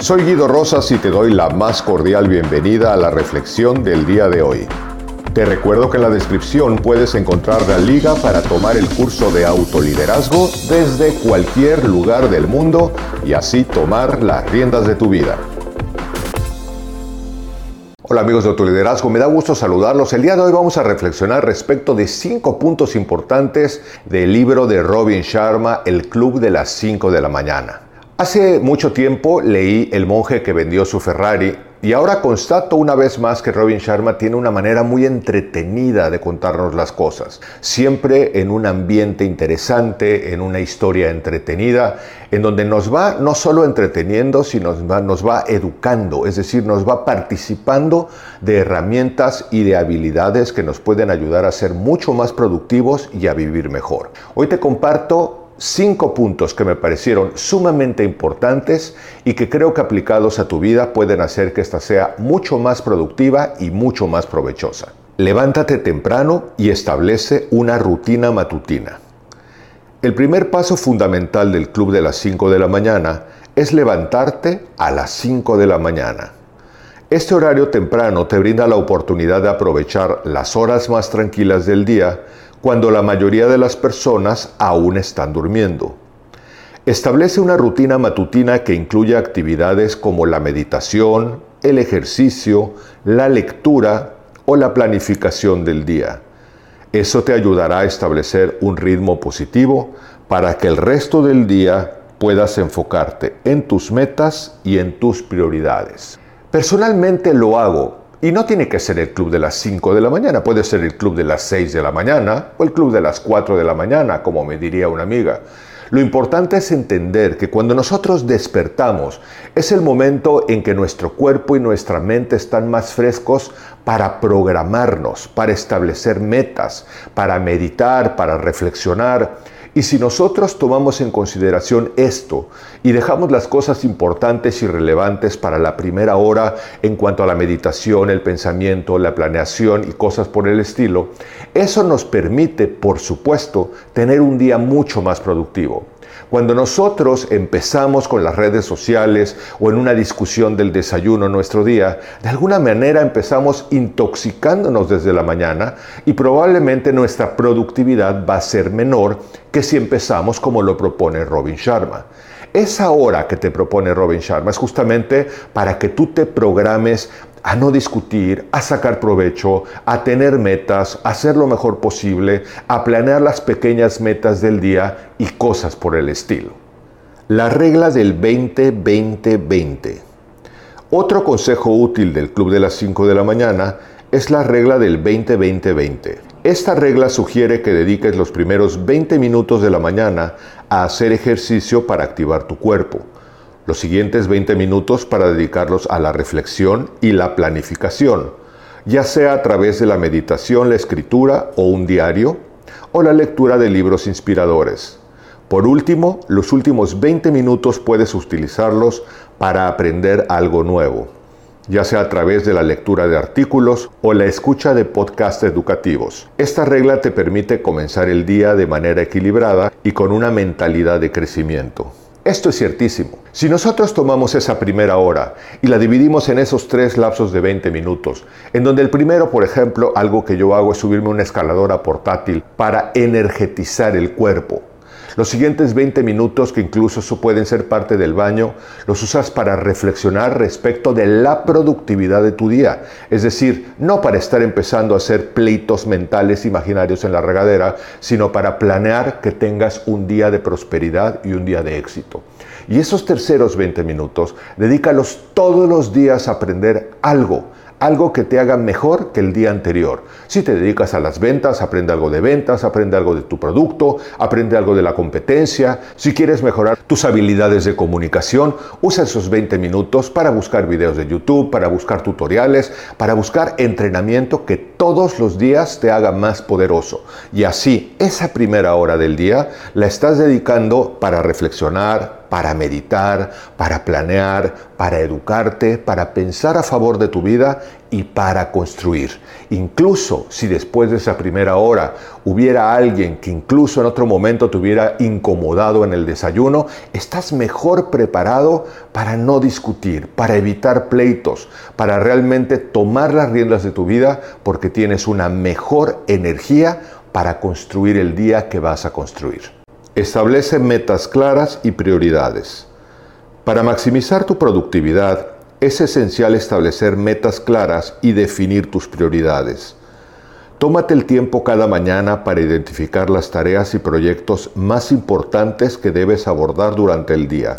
Soy Guido Rosas y te doy la más cordial bienvenida a la reflexión del día de hoy. Te recuerdo que en la descripción puedes encontrar la liga para tomar el curso de autoliderazgo desde cualquier lugar del mundo y así tomar las riendas de tu vida. Hola amigos de Autoliderazgo, me da gusto saludarlos. El día de hoy vamos a reflexionar respecto de cinco puntos importantes del libro de Robin Sharma, El Club de las 5 de la mañana. Hace mucho tiempo leí El monje que vendió su Ferrari y ahora constato una vez más que Robin Sharma tiene una manera muy entretenida de contarnos las cosas, siempre en un ambiente interesante, en una historia entretenida, en donde nos va no solo entreteniendo, sino nos va, nos va educando, es decir, nos va participando de herramientas y de habilidades que nos pueden ayudar a ser mucho más productivos y a vivir mejor. Hoy te comparto cinco puntos que me parecieron sumamente importantes y que creo que aplicados a tu vida pueden hacer que esta sea mucho más productiva y mucho más provechosa. Levántate temprano y establece una rutina matutina. El primer paso fundamental del club de las 5 de la mañana es levantarte a las 5 de la mañana. Este horario temprano te brinda la oportunidad de aprovechar las horas más tranquilas del día cuando la mayoría de las personas aún están durmiendo. Establece una rutina matutina que incluye actividades como la meditación, el ejercicio, la lectura o la planificación del día. Eso te ayudará a establecer un ritmo positivo para que el resto del día puedas enfocarte en tus metas y en tus prioridades. Personalmente lo hago y no tiene que ser el club de las 5 de la mañana, puede ser el club de las 6 de la mañana o el club de las 4 de la mañana, como me diría una amiga. Lo importante es entender que cuando nosotros despertamos es el momento en que nuestro cuerpo y nuestra mente están más frescos para programarnos, para establecer metas, para meditar, para reflexionar y si nosotros tomamos en consideración esto y dejamos las cosas importantes y relevantes para la primera hora en cuanto a la meditación, el pensamiento, la planeación y cosas por el estilo, eso nos permite, por supuesto, tener un día mucho más productivo. Cuando nosotros empezamos con las redes sociales o en una discusión del desayuno nuestro día, de alguna manera empezamos intoxicándonos desde la mañana y probablemente nuestra productividad va a ser menor que si empezamos como lo propone Robin Sharma. Esa hora que te propone Robin Sharma es justamente para que tú te programes a no discutir, a sacar provecho, a tener metas, a hacer lo mejor posible, a planear las pequeñas metas del día y cosas por el estilo. La regla del 20-20-20. Otro consejo útil del Club de las 5 de la mañana es la regla del 20-20-20. Esta regla sugiere que dediques los primeros 20 minutos de la mañana a hacer ejercicio para activar tu cuerpo los siguientes 20 minutos para dedicarlos a la reflexión y la planificación, ya sea a través de la meditación, la escritura o un diario, o la lectura de libros inspiradores. Por último, los últimos 20 minutos puedes utilizarlos para aprender algo nuevo, ya sea a través de la lectura de artículos o la escucha de podcasts educativos. Esta regla te permite comenzar el día de manera equilibrada y con una mentalidad de crecimiento. Esto es ciertísimo. Si nosotros tomamos esa primera hora y la dividimos en esos tres lapsos de 20 minutos, en donde el primero, por ejemplo, algo que yo hago es subirme una escaladora portátil para energetizar el cuerpo, los siguientes 20 minutos, que incluso pueden ser parte del baño, los usas para reflexionar respecto de la productividad de tu día. Es decir, no para estar empezando a hacer pleitos mentales imaginarios en la regadera, sino para planear que tengas un día de prosperidad y un día de éxito. Y esos terceros 20 minutos, dedícalos todos los días a aprender algo algo que te haga mejor que el día anterior. Si te dedicas a las ventas, aprende algo de ventas, aprende algo de tu producto, aprende algo de la competencia. Si quieres mejorar tus habilidades de comunicación, usa esos 20 minutos para buscar videos de YouTube, para buscar tutoriales, para buscar entrenamiento que todos los días te haga más poderoso. Y así, esa primera hora del día la estás dedicando para reflexionar, para meditar, para planear, para educarte, para pensar a favor de tu vida y para construir. Incluso si después de esa primera hora hubiera alguien que incluso en otro momento te hubiera incomodado en el desayuno, estás mejor preparado para no discutir, para evitar pleitos, para realmente tomar las riendas de tu vida porque tienes una mejor energía para construir el día que vas a construir. Establece metas claras y prioridades. Para maximizar tu productividad, es esencial establecer metas claras y definir tus prioridades. Tómate el tiempo cada mañana para identificar las tareas y proyectos más importantes que debes abordar durante el día.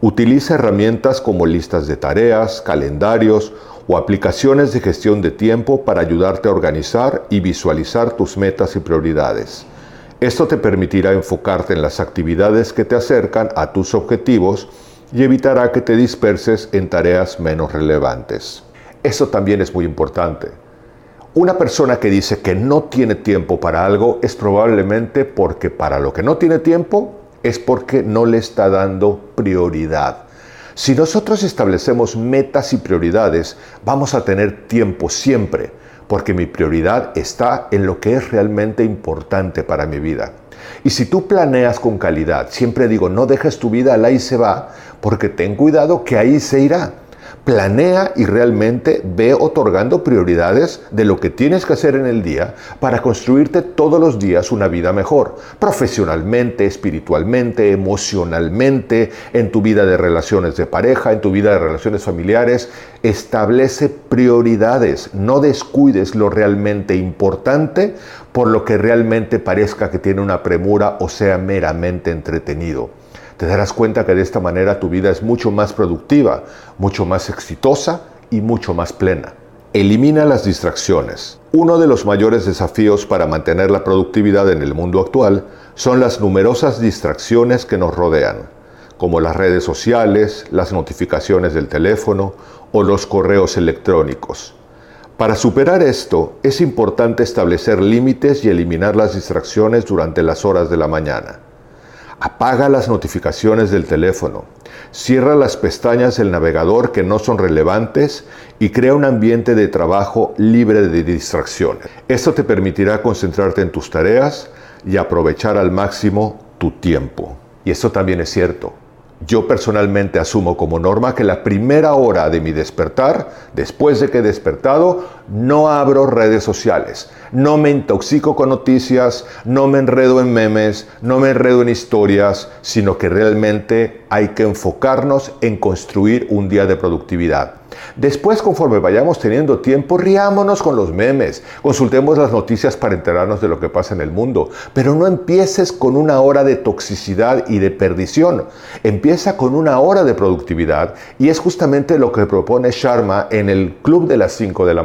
Utiliza herramientas como listas de tareas, calendarios o aplicaciones de gestión de tiempo para ayudarte a organizar y visualizar tus metas y prioridades. Esto te permitirá enfocarte en las actividades que te acercan a tus objetivos y evitará que te disperses en tareas menos relevantes. Eso también es muy importante. Una persona que dice que no tiene tiempo para algo es probablemente porque para lo que no tiene tiempo es porque no le está dando prioridad. Si nosotros establecemos metas y prioridades, vamos a tener tiempo siempre, porque mi prioridad está en lo que es realmente importante para mi vida. Y si tú planeas con calidad, siempre digo, no dejes tu vida al ahí se va, porque ten cuidado que ahí se irá. Planea y realmente ve otorgando prioridades de lo que tienes que hacer en el día para construirte todos los días una vida mejor, profesionalmente, espiritualmente, emocionalmente, en tu vida de relaciones de pareja, en tu vida de relaciones familiares. Establece prioridades, no descuides lo realmente importante por lo que realmente parezca que tiene una premura o sea meramente entretenido te darás cuenta que de esta manera tu vida es mucho más productiva, mucho más exitosa y mucho más plena. Elimina las distracciones. Uno de los mayores desafíos para mantener la productividad en el mundo actual son las numerosas distracciones que nos rodean, como las redes sociales, las notificaciones del teléfono o los correos electrónicos. Para superar esto, es importante establecer límites y eliminar las distracciones durante las horas de la mañana. Apaga las notificaciones del teléfono, cierra las pestañas del navegador que no son relevantes y crea un ambiente de trabajo libre de distracciones. Esto te permitirá concentrarte en tus tareas y aprovechar al máximo tu tiempo. Y esto también es cierto. Yo personalmente asumo como norma que la primera hora de mi despertar, después de que he despertado, no abro redes sociales, no me intoxico con noticias, no me enredo en memes, no me enredo en historias, sino que realmente hay que enfocarnos en construir un día de productividad. Después, conforme vayamos teniendo tiempo, riámonos con los memes, consultemos las noticias para enterarnos de lo que pasa en el mundo, pero no empieces con una hora de toxicidad y de perdición, empieza con una hora de productividad. Y es justamente lo que propone Sharma en el club de las 5 de la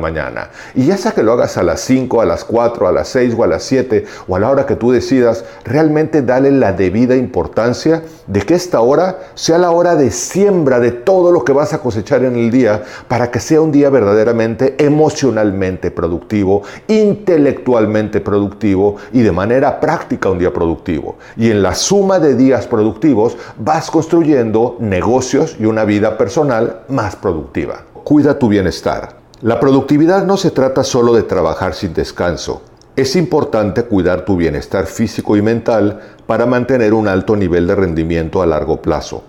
Y ya sea que lo hagas a las 5, a las 4, a las 6 o a las 7 o a la hora que tú decidas, realmente dale la debida importancia de que esta hora sea la hora de siembra de todo lo que vas a cosechar en el día para que sea un día verdaderamente emocionalmente productivo, intelectualmente productivo y de manera práctica un día productivo. Y en la suma de días productivos vas construyendo negocios y una vida personal más productiva. Cuida tu bienestar. La productividad no se trata solo de trabajar sin descanso. Es importante cuidar tu bienestar físico y mental para mantener un alto nivel de rendimiento a largo plazo.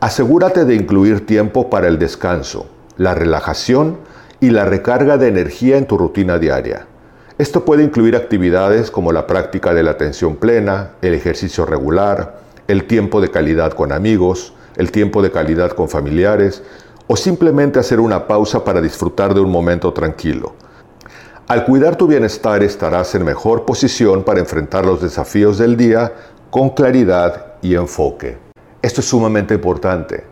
Asegúrate de incluir tiempo para el descanso, la relajación y la recarga de energía en tu rutina diaria. Esto puede incluir actividades como la práctica de la atención plena, el ejercicio regular, el tiempo de calidad con amigos, el tiempo de calidad con familiares o simplemente hacer una pausa para disfrutar de un momento tranquilo. Al cuidar tu bienestar estarás en mejor posición para enfrentar los desafíos del día con claridad y enfoque. Esto es sumamente importante.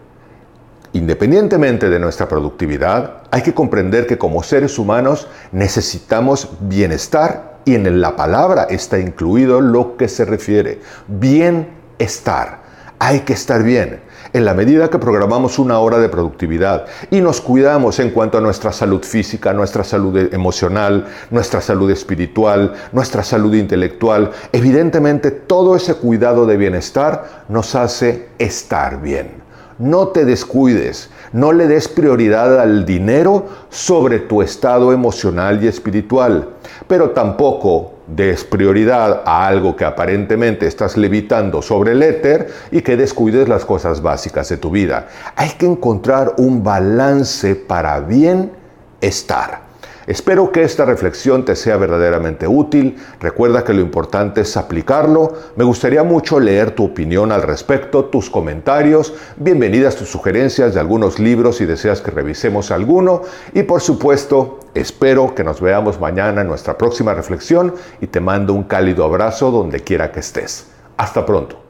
Independientemente de nuestra productividad, hay que comprender que como seres humanos necesitamos bienestar y en la palabra está incluido lo que se refiere. Bienestar. Hay que estar bien. En la medida que programamos una hora de productividad y nos cuidamos en cuanto a nuestra salud física, nuestra salud emocional, nuestra salud espiritual, nuestra salud intelectual, evidentemente todo ese cuidado de bienestar nos hace estar bien no te descuides, no le des prioridad al dinero sobre tu estado emocional y espiritual, pero tampoco des prioridad a algo que aparentemente estás levitando sobre el éter y que descuides las cosas básicas de tu vida. Hay que encontrar un balance para bien estar. Espero que esta reflexión te sea verdaderamente útil. Recuerda que lo importante es aplicarlo. Me gustaría mucho leer tu opinión al respecto, tus comentarios. Bienvenidas tus sugerencias de algunos libros si deseas que revisemos alguno. Y por supuesto, espero que nos veamos mañana en nuestra próxima reflexión y te mando un cálido abrazo donde quiera que estés. Hasta pronto.